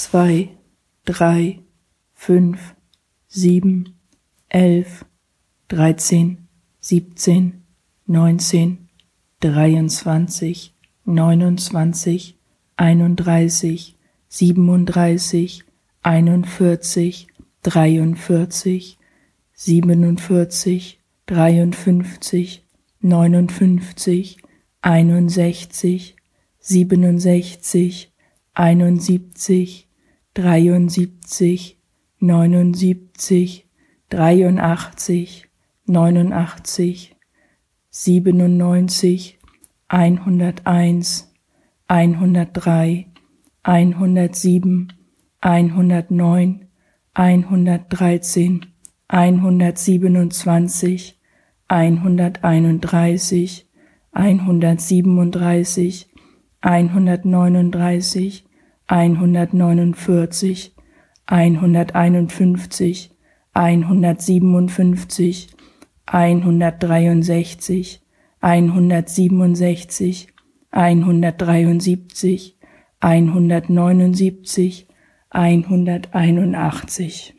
zwei, drei, fünf, sieben, elf, dreizehn, siebzehn, neunzehn, dreiundzwanzig, neunundzwanzig, einunddreißig, siebenunddreißig, einundvierzig, dreiundvierzig, siebenundvierzig, dreiundfünfzig, neunundfünfzig, einundsechzig, siebenundsechzig, einundsiebzig, dreiundsiebzig, neunundsiebzig, dreiundachtzig, neunundachtzig, siebenundneunzig, einhunderteins, einhundertdrei, einhundertsieben, einhundertneun, einhundertdreizehn, einhundertsiebenundzwanzig, einhunderteinunddreißig, einhundertsiebenunddreißig, einhundertneununddreißig, einhundertneunundvierzig, einhunderteinundfünfzig, einhundertsiebenundfünfzig, einhundertdreiundsechzig, einhundertsiebenundsechzig, einhundertdreiundsiebzig, einhundertneunundsiebzig, einhunderteinundachtzig